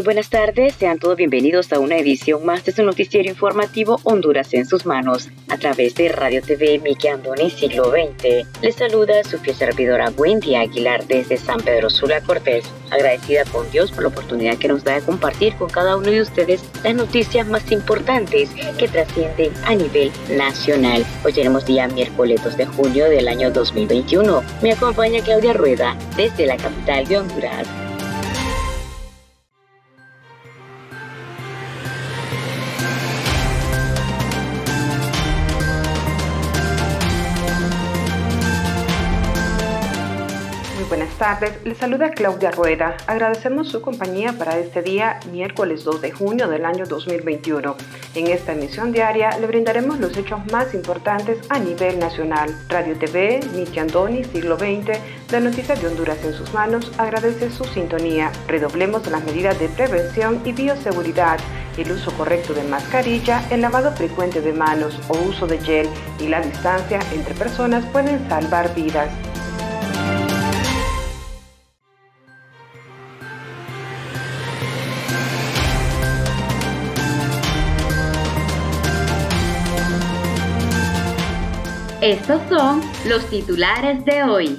Muy buenas tardes, sean todos bienvenidos a una edición más de su noticiero informativo Honduras en sus manos, a través de Radio TV Miki Andoni Siglo XX. Les saluda su fiel servidora Wendy Aguilar desde San Pedro Sula Cortés, agradecida con Dios por la oportunidad que nos da de compartir con cada uno de ustedes las noticias más importantes que trascienden a nivel nacional. Hoy tenemos día miércoles 2 de junio del año 2021. Me acompaña Claudia Rueda desde la capital de Honduras. Tardes. Les saluda Claudia Rueda. Agradecemos su compañía para este día, miércoles 2 de junio del año 2021. En esta emisión diaria le brindaremos los hechos más importantes a nivel nacional. Radio TV, Miki Andoni, siglo XX, la noticia de Honduras en sus manos, agradece su sintonía. Redoblemos las medidas de prevención y bioseguridad el uso correcto de mascarilla, el lavado frecuente de manos o uso de gel y la distancia entre personas pueden salvar vidas. Estos son los titulares de hoy.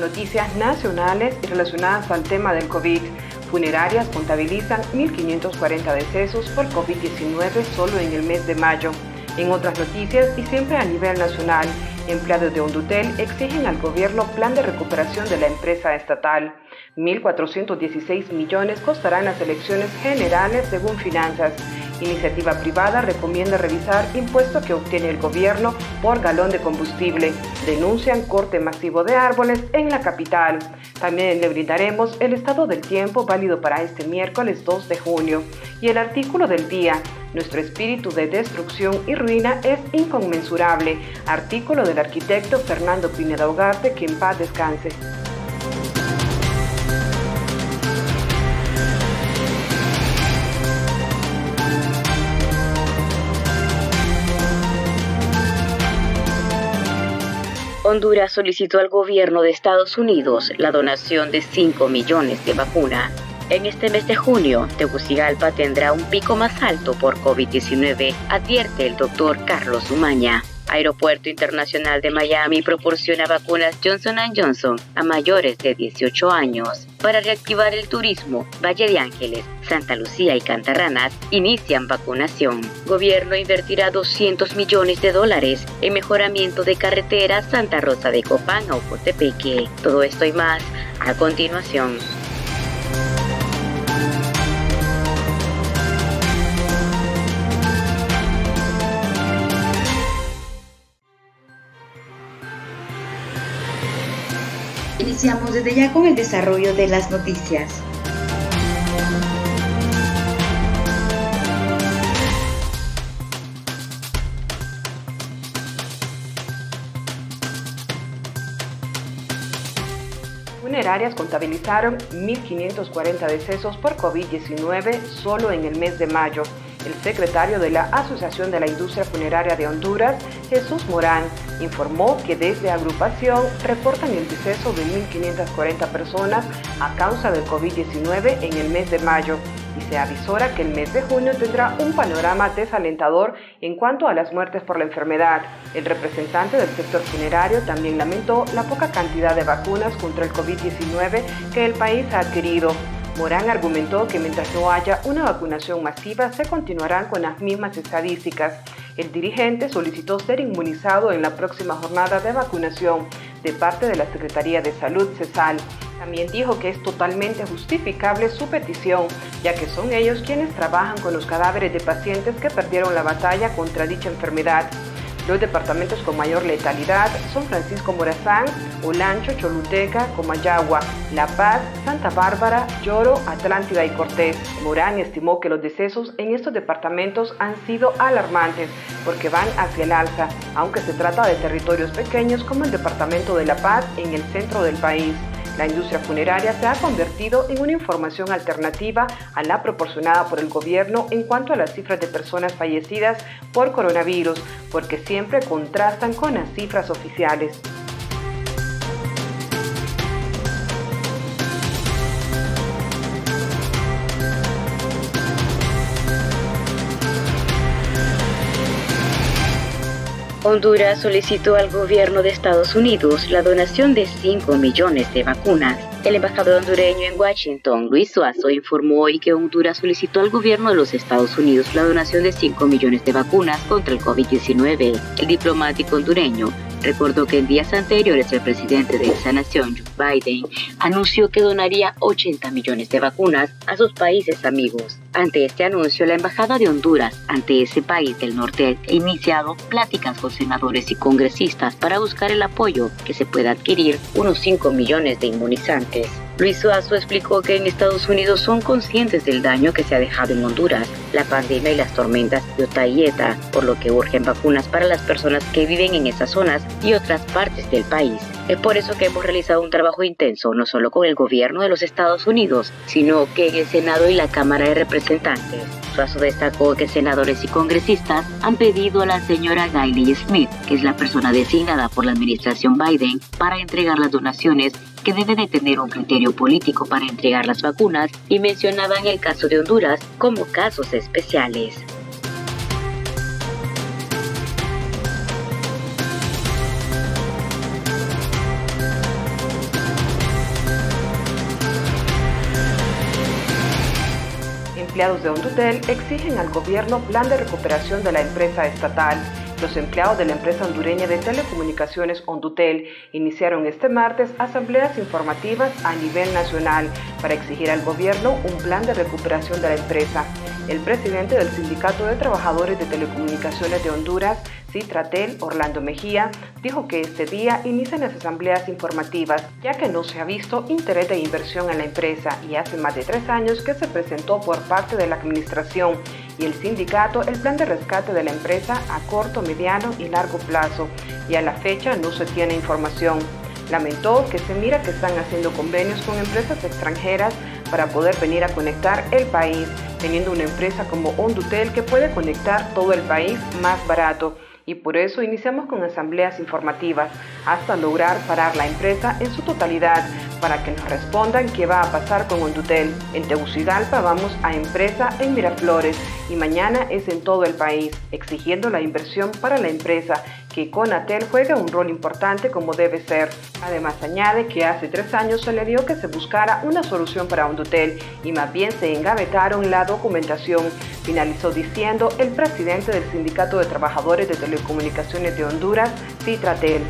Noticias nacionales y relacionadas al tema del COVID, funerarias contabilizan 1.540 decesos por COVID-19 solo en el mes de mayo. En otras noticias y siempre a nivel nacional, Empleados de Hondutel exigen al gobierno plan de recuperación de la empresa estatal. 1.416 millones costarán las elecciones generales según finanzas. Iniciativa privada recomienda revisar impuesto que obtiene el gobierno por galón de combustible. Denuncian corte masivo de árboles en la capital. También le brindaremos el estado del tiempo válido para este miércoles 2 de junio y el artículo del día. Nuestro espíritu de destrucción y ruina es inconmensurable. Artículo del arquitecto Fernando Pineda Ugarte, que en paz descanse. Honduras solicitó al gobierno de Estados Unidos la donación de 5 millones de vacunas. En este mes de junio, Tegucigalpa tendrá un pico más alto por COVID-19, advierte el doctor Carlos Umaña. Aeropuerto Internacional de Miami proporciona vacunas Johnson Johnson a mayores de 18 años. Para reactivar el turismo, Valle de Ángeles, Santa Lucía y Cantarranas inician vacunación. Gobierno invertirá 200 millones de dólares en mejoramiento de carreteras Santa Rosa de Copán a Ocotepeque. Todo esto y más a continuación. Iniciamos desde ya con el desarrollo de las noticias. Funerarias contabilizaron 1.540 decesos por COVID-19 solo en el mes de mayo. El secretario de la Asociación de la Industria Funeraria de Honduras, Jesús Morán, informó que desde agrupación reportan el deceso de 1.540 personas a causa del COVID-19 en el mes de mayo y se avisora que el mes de junio tendrá un panorama desalentador en cuanto a las muertes por la enfermedad. El representante del sector funerario también lamentó la poca cantidad de vacunas contra el COVID-19 que el país ha adquirido. Morán argumentó que mientras no haya una vacunación masiva se continuarán con las mismas estadísticas. El dirigente solicitó ser inmunizado en la próxima jornada de vacunación. de parte de la Secretaría de Salud, CESAL. También dijo que es totalmente justificable su petición, ya que son ellos quienes trabajan con los cadáveres de pacientes que perdieron la batalla contra dicha enfermedad. Los departamentos con mayor letalidad son Francisco Morazán, Olancho, Choluteca, Comayagua, La Paz, Santa Bárbara, Lloro, Atlántida y Cortés. Morán estimó que los decesos en estos departamentos han sido alarmantes porque van hacia el alza, aunque se trata de territorios pequeños como el departamento de La Paz en el centro del país. La industria funeraria se ha convertido en una información alternativa a la proporcionada por el gobierno en cuanto a las cifras de personas fallecidas por coronavirus, porque siempre contrastan con las cifras oficiales. Honduras solicitó al gobierno de Estados Unidos la donación de 5 millones de vacunas. El embajador hondureño en Washington, Luis Suazo, informó hoy que Honduras solicitó al gobierno de los Estados Unidos la donación de 5 millones de vacunas contra el COVID-19. El diplomático hondureño Recordó que en días anteriores el presidente de esa nación, Joe Biden, anunció que donaría 80 millones de vacunas a sus países amigos. Ante este anuncio, la Embajada de Honduras ante ese país del norte ha iniciado pláticas con senadores y congresistas para buscar el apoyo que se pueda adquirir unos 5 millones de inmunizantes. Luis Suazo explicó que en Estados Unidos son conscientes del daño que se ha dejado en Honduras, la pandemia y las tormentas de Ota y Eta, por lo que urgen vacunas para las personas que viven en esas zonas y otras partes del país. Es por eso que hemos realizado un trabajo intenso, no solo con el gobierno de los Estados Unidos, sino que en el Senado y la Cámara de Representantes. Suazo destacó que senadores y congresistas han pedido a la señora Gailey Smith, que es la persona designada por la administración Biden, para entregar las donaciones que debe de tener un criterio político para entregar las vacunas y mencionaban el caso de Honduras como casos especiales. Empleados de Hondutel exigen al gobierno plan de recuperación de la empresa estatal los empleados de la empresa hondureña de telecomunicaciones Hondutel iniciaron este martes asambleas informativas a nivel nacional para exigir al gobierno un plan de recuperación de la empresa. El presidente del Sindicato de Trabajadores de Telecomunicaciones de Honduras, Citratel, Orlando Mejía, dijo que este día inician las asambleas informativas, ya que no se ha visto interés de inversión en la empresa y hace más de tres años que se presentó por parte de la administración y el sindicato el plan de rescate de la empresa a corto, mediano y largo plazo, y a la fecha no se tiene información. Lamentó que se mira que están haciendo convenios con empresas extranjeras para poder venir a conectar el país, teniendo una empresa como Hondutel que puede conectar todo el país más barato y por eso iniciamos con asambleas informativas hasta lograr parar la empresa en su totalidad para que nos respondan qué va a pasar con Hondutel. En Tegucigalpa vamos a empresa en Miraflores y mañana es en todo el país, exigiendo la inversión para la empresa que Conatel juega un rol importante como debe ser. Además añade que hace tres años se le dio que se buscara una solución para Hondutel y más bien se engavetaron la documentación, finalizó diciendo el presidente del Sindicato de Trabajadores de Telecomunicaciones de Honduras, Citratel.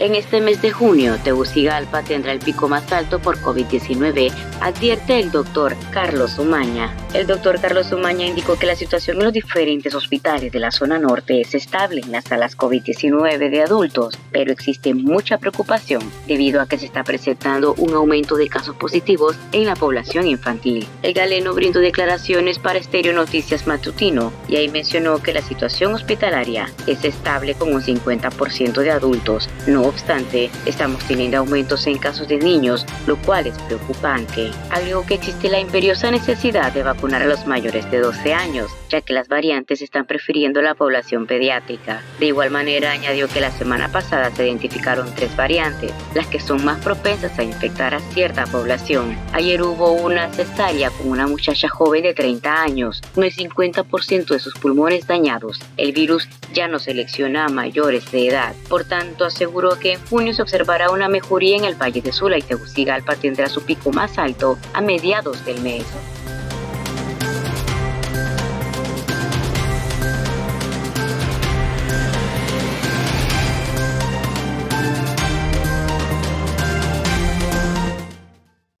En este mes de junio, Tegucigalpa tendrá el pico más alto por COVID-19, advierte el doctor Carlos Umaña. El doctor Carlos Umaña indicó que la situación en los diferentes hospitales de la zona norte es estable en las salas COVID-19 de adultos, pero existe mucha preocupación debido a que se está presentando un aumento de casos positivos en la población infantil. El galeno brindó declaraciones para Estéreo Noticias Matutino y ahí mencionó que la situación hospitalaria es estable con un 50% de adultos, no obstante, estamos teniendo aumentos en casos de niños, lo cual es preocupante. Algo que existe la imperiosa necesidad de vacunar a los mayores de 12 años, ya que las variantes están prefiriendo la población pediátrica. De igual manera, añadió que la semana pasada se identificaron tres variantes, las que son más propensas a infectar a cierta población. Ayer hubo una cesárea con una muchacha joven de 30 años, con el 50% de sus pulmones dañados. El virus ya no selecciona a mayores de edad, por tanto aseguró que en junio se observará una mejoría en el Valle de Sula y Tegucigalpa tendrá su pico más alto a mediados del mes.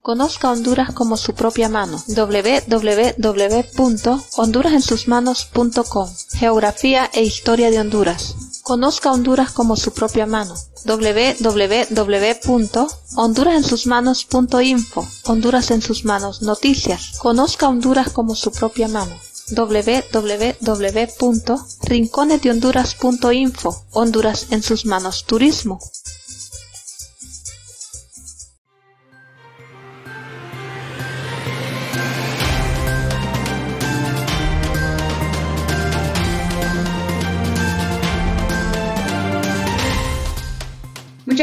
Conozca Honduras como su propia mano. www.hondurasensusmanos.com Geografía e historia de Honduras. Conozca Honduras como su propia mano. www.hondurasensusmanos.info Honduras en sus manos. Noticias. Conozca Honduras como su propia mano www.rinconesdehonduras.info Honduras en sus manos. Turismo.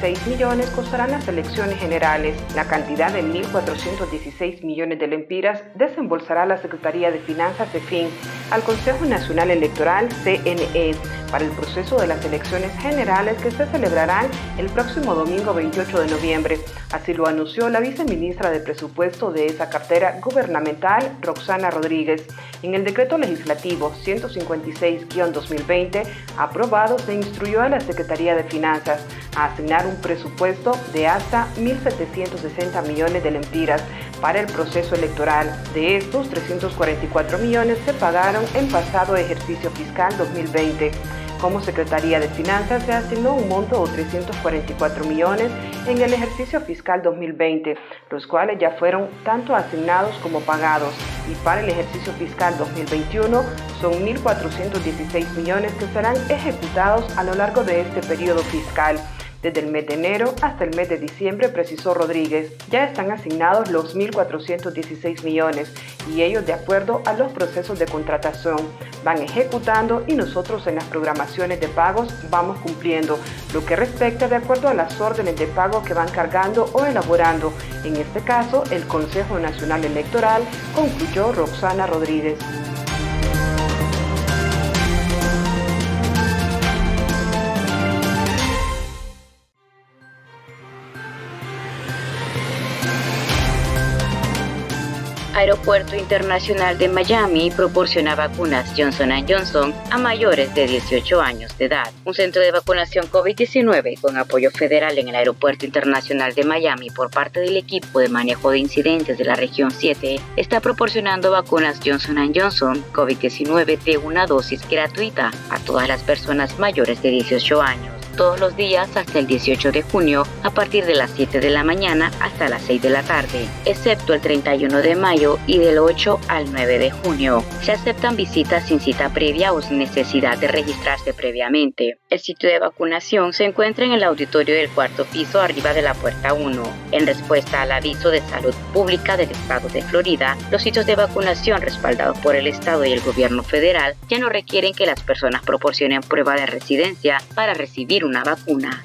1.416 millones costarán las elecciones generales. La cantidad de 1.416 millones de lempiras desembolsará la Secretaría de Finanzas de FIN al Consejo Nacional Electoral CNE para el proceso de las elecciones generales que se celebrarán el próximo domingo 28 de noviembre. Así lo anunció la viceministra de Presupuesto de esa cartera gubernamental, Roxana Rodríguez. En el decreto legislativo 156-2020 aprobado se instruyó a la Secretaría de Finanzas a asignar un presupuesto de hasta 1.760 millones de lempiras para el proceso electoral. De estos, 344 millones se pagaron en pasado ejercicio fiscal 2020. Como Secretaría de Finanzas se asignó un monto de 344 millones en el ejercicio fiscal 2020, los cuales ya fueron tanto asignados como pagados. Y para el ejercicio fiscal 2021 son 1.416 millones que serán ejecutados a lo largo de este periodo fiscal. Desde el mes de enero hasta el mes de diciembre, precisó Rodríguez, ya están asignados los 1.416 millones y ellos de acuerdo a los procesos de contratación van ejecutando y nosotros en las programaciones de pagos vamos cumpliendo lo que respecta de acuerdo a las órdenes de pago que van cargando o elaborando. En este caso, el Consejo Nacional Electoral, concluyó Roxana Rodríguez. Aeropuerto Internacional de Miami proporciona vacunas Johnson Johnson a mayores de 18 años de edad. Un centro de vacunación COVID-19 con apoyo federal en el Aeropuerto Internacional de Miami por parte del equipo de manejo de incidentes de la región 7 está proporcionando vacunas Johnson Johnson COVID-19 de una dosis gratuita a todas las personas mayores de 18 años todos los días hasta el 18 de junio a partir de las 7 de la mañana hasta las 6 de la tarde, excepto el 31 de mayo y del 8 al 9 de junio. Se aceptan visitas sin cita previa o sin necesidad de registrarse previamente. El sitio de vacunación se encuentra en el auditorio del cuarto piso arriba de la puerta 1. En respuesta al aviso de salud pública del estado de Florida, los sitios de vacunación respaldados por el estado y el gobierno federal ya no requieren que las personas proporcionen prueba de residencia para recibir una vacuna.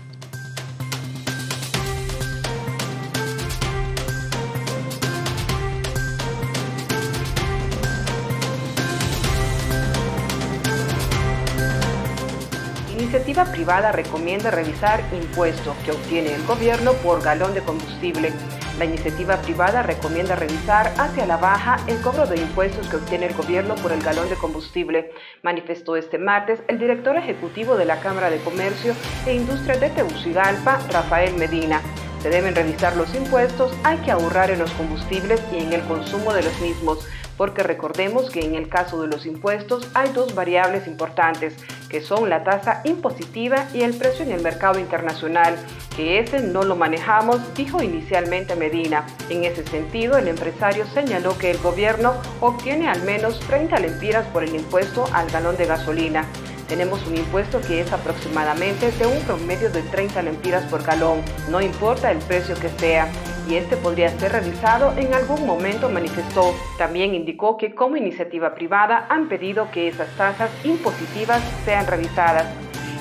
Iniciativa privada recomienda revisar impuestos que obtiene el gobierno por galón de combustible. La iniciativa privada recomienda revisar hacia la baja el cobro de impuestos que obtiene el gobierno por el galón de combustible, manifestó este martes el director ejecutivo de la Cámara de Comercio e Industria de Tegucigalpa, Rafael Medina. Se deben revisar los impuestos, hay que ahorrar en los combustibles y en el consumo de los mismos porque recordemos que en el caso de los impuestos hay dos variables importantes, que son la tasa impositiva y el precio en el mercado internacional, que ese no lo manejamos, dijo inicialmente Medina. En ese sentido, el empresario señaló que el gobierno obtiene al menos 30 lempiras por el impuesto al galón de gasolina. Tenemos un impuesto que es aproximadamente de un promedio de 30 lempiras por galón, no importa el precio que sea. Y este podría ser revisado en algún momento, manifestó. También indicó que como iniciativa privada han pedido que esas tasas impositivas sean revisadas.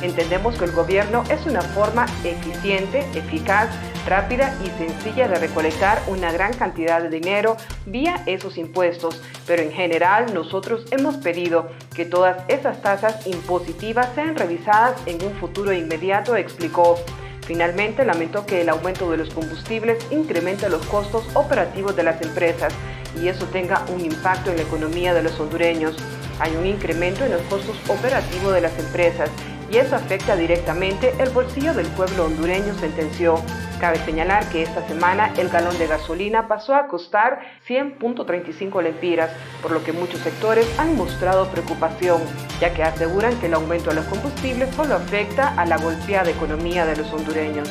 Entendemos que el gobierno es una forma eficiente, eficaz, rápida y sencilla de recolectar una gran cantidad de dinero vía esos impuestos, pero en general nosotros hemos pedido que todas esas tasas impositivas sean revisadas en un futuro inmediato, explicó. Finalmente, lamentó que el aumento de los combustibles incremente los costos operativos de las empresas y eso tenga un impacto en la economía de los hondureños. Hay un incremento en los costos operativos de las empresas y eso afecta directamente el bolsillo del pueblo hondureño, sentenció. Cabe señalar que esta semana el galón de gasolina pasó a costar 100.35 lempiras, por lo que muchos sectores han mostrado preocupación, ya que aseguran que el aumento de los combustibles solo afecta a la golpeada economía de los hondureños.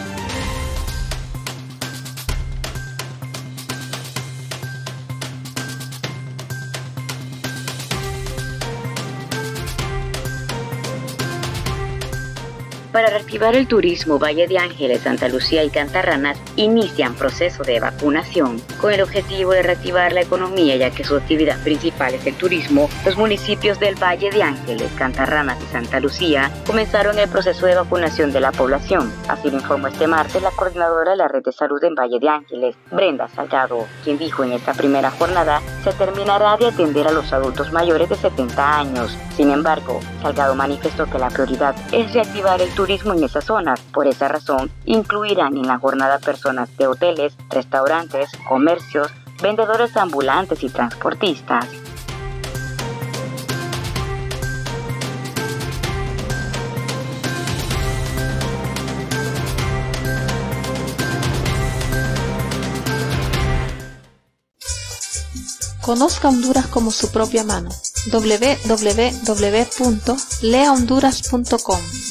Para reactivar el turismo, Valle de Ángeles, Santa Lucía y Cantarranas inician proceso de vacunación. Con el objetivo de reactivar la economía, ya que su actividad principal es el turismo, los municipios del Valle de Ángeles, Cantarranas y Santa Lucía comenzaron el proceso de vacunación de la población. Así lo informó este martes la coordinadora de la red de salud en Valle de Ángeles, Brenda Salgado, quien dijo en esta primera jornada se terminará de atender a los adultos mayores de 70 años. Sin embargo, Salgado manifestó que la prioridad es reactivar el turismo turismo en esas zonas. Por esa razón, incluirán en la jornada personas de hoteles, restaurantes, comercios, vendedores ambulantes y transportistas. Conozca Honduras como su propia mano. www.leahonduras.com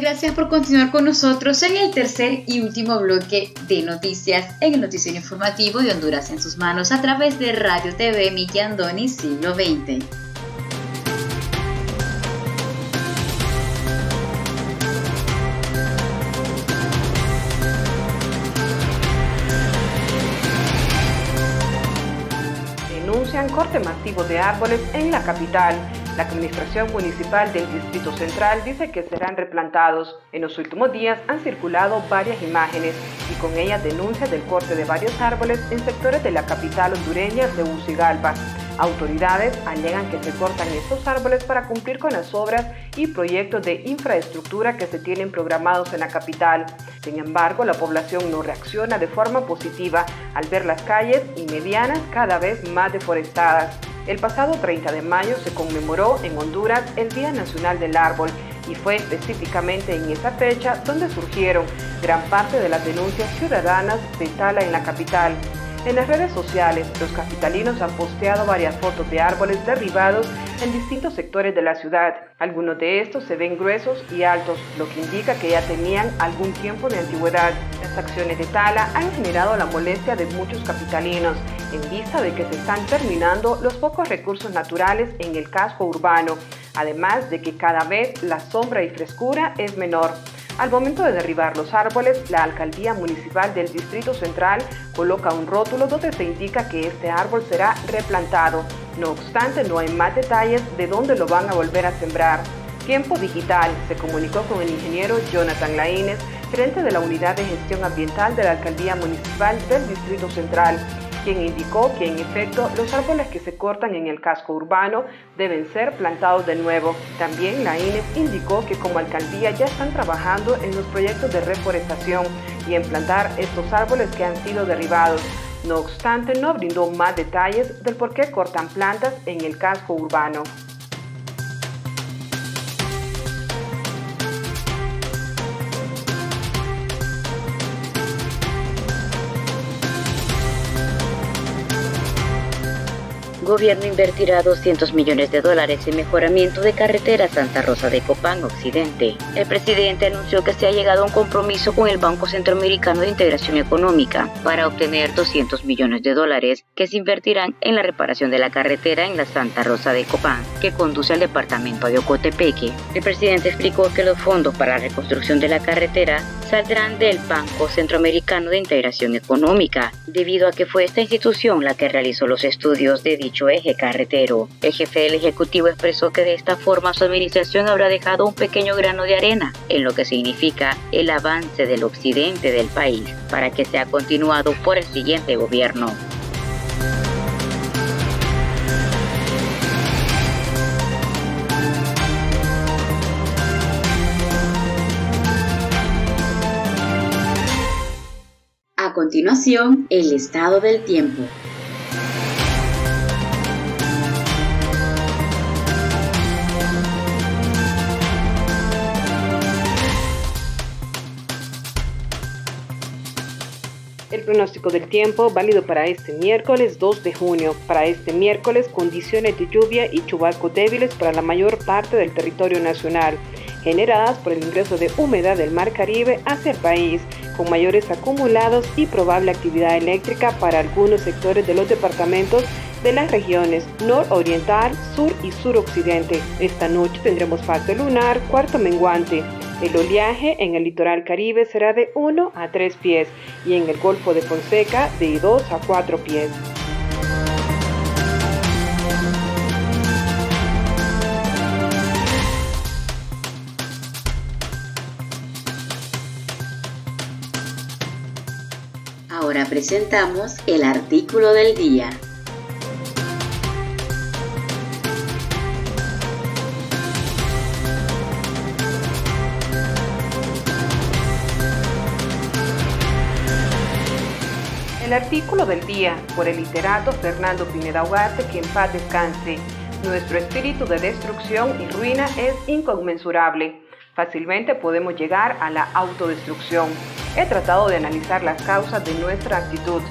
Gracias por continuar con nosotros en el tercer y último bloque de noticias en el noticiero informativo de Honduras en sus manos a través de Radio TV Miki Andoni Siglo XX. Denuncian corte masivo de árboles en la capital la Administración Municipal del Distrito Central dice que serán replantados. En los últimos días han circulado varias imágenes y con ellas denuncias del corte de varios árboles en sectores de la capital hondureña de Ucigalpa. Autoridades alegan que se cortan estos árboles para cumplir con las obras y proyectos de infraestructura que se tienen programados en la capital. Sin embargo, la población no reacciona de forma positiva al ver las calles y medianas cada vez más deforestadas. El pasado 30 de mayo se conmemoró en Honduras el Día Nacional del Árbol y fue específicamente en esa fecha donde surgieron gran parte de las denuncias ciudadanas de tala en la capital. En las redes sociales, los capitalinos han posteado varias fotos de árboles derribados en distintos sectores de la ciudad. Algunos de estos se ven gruesos y altos, lo que indica que ya tenían algún tiempo de antigüedad. Las acciones de tala han generado la molestia de muchos capitalinos en vista de que se están terminando los pocos recursos naturales en el casco urbano, además de que cada vez la sombra y frescura es menor. Al momento de derribar los árboles, la alcaldía municipal del Distrito Central coloca un rótulo donde se indica que este árbol será replantado. No obstante, no hay más detalles de dónde lo van a volver a sembrar. Tiempo Digital se comunicó con el ingeniero Jonathan Laínez, gerente de la Unidad de Gestión Ambiental de la Alcaldía Municipal del Distrito Central, quien indicó que en efecto los árboles que se cortan en el casco urbano deben ser plantados de nuevo. También la INES indicó que como alcaldía ya están trabajando en los proyectos de reforestación y en plantar estos árboles que han sido derribados. No obstante, no brindó más detalles del por qué cortan plantas en el casco urbano. Gobierno invertirá 200 millones de dólares en mejoramiento de carretera Santa Rosa de Copán Occidente. El presidente anunció que se ha llegado a un compromiso con el Banco Centroamericano de Integración Económica para obtener 200 millones de dólares que se invertirán en la reparación de la carretera en la Santa Rosa de Copán, que conduce al departamento de Ocotepeque. El presidente explicó que los fondos para la reconstrucción de la carretera saldrán del Banco Centroamericano de Integración Económica, debido a que fue esta institución la que realizó los estudios de dicho eje carretero. El jefe del Ejecutivo expresó que de esta forma su administración habrá dejado un pequeño grano de arena en lo que significa el avance del occidente del país para que sea continuado por el siguiente gobierno. A continuación, el estado del tiempo. Pronóstico del tiempo válido para este miércoles 2 de junio. Para este miércoles, condiciones de lluvia y chubascos débiles para la mayor parte del territorio nacional, generadas por el ingreso de humedad del Mar Caribe hacia el país, con mayores acumulados y probable actividad eléctrica para algunos sectores de los departamentos de las regiones nororiental, sur y suroccidente. Esta noche tendremos fase lunar, cuarto menguante. El oleaje en el litoral caribe será de 1 a 3 pies y en el Golfo de Fonseca de 2 a 4 pies. Ahora presentamos el artículo del día. El artículo del día por el literato Fernando Pineda Ugarte, que en paz descanse. Nuestro espíritu de destrucción y ruina es inconmensurable. Fácilmente podemos llegar a la autodestrucción. He tratado de analizar las causas de nuestra actitud.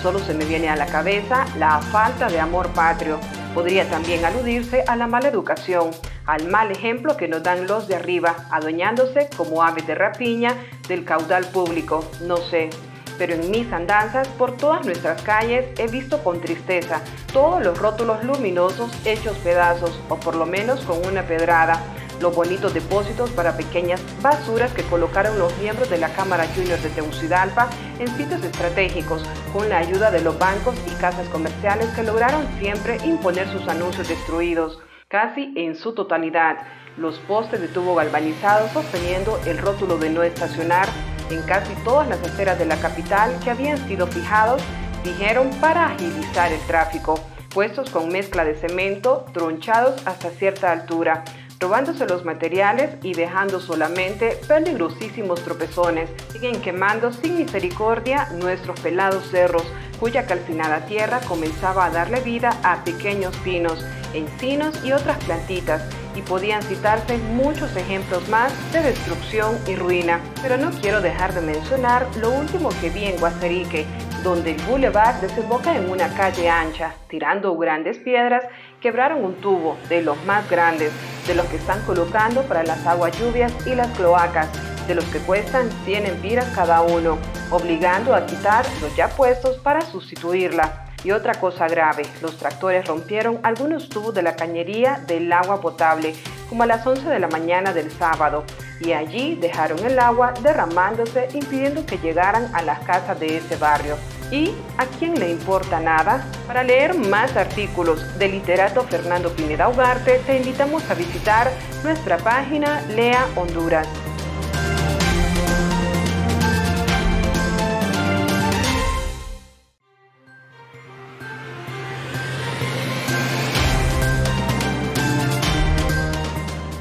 Solo se me viene a la cabeza la falta de amor patrio. Podría también aludirse a la mala educación, al mal ejemplo que nos dan los de arriba, adueñándose como aves de rapiña del caudal público. No sé pero en mis andanzas por todas nuestras calles he visto con tristeza todos los rótulos luminosos hechos pedazos o por lo menos con una pedrada, los bonitos depósitos para pequeñas basuras que colocaron los miembros de la Cámara Junior de Tegucigalpa en sitios estratégicos con la ayuda de los bancos y casas comerciales que lograron siempre imponer sus anuncios destruidos, casi en su totalidad. Los postes de tubo galvanizado sosteniendo el rótulo de no estacionar en casi todas las aceras de la capital que habían sido fijados, dijeron, para agilizar el tráfico, puestos con mezcla de cemento, tronchados hasta cierta altura, robándose los materiales y dejando solamente peligrosísimos tropezones. Siguen quemando sin misericordia nuestros pelados cerros, cuya calcinada tierra comenzaba a darle vida a pequeños pinos, encinos y otras plantitas, y podían citarse muchos ejemplos más de destrucción y ruina. Pero no quiero dejar de mencionar lo último que vi en Guasterique, donde el boulevard desemboca en una calle ancha, tirando grandes piedras, quebraron un tubo de los más grandes, de los que están colocando para las aguas lluvias y las cloacas, de los que cuestan 100 empiras cada uno, obligando a quitar los ya puestos para sustituirla. Y otra cosa grave, los tractores rompieron algunos tubos de la cañería del agua potable, como a las 11 de la mañana del sábado, y allí dejaron el agua derramándose, impidiendo que llegaran a las casas de ese barrio. ¿Y a quién le importa nada? Para leer más artículos del literato Fernando Pineda Ugarte, te invitamos a visitar nuestra página Lea Honduras.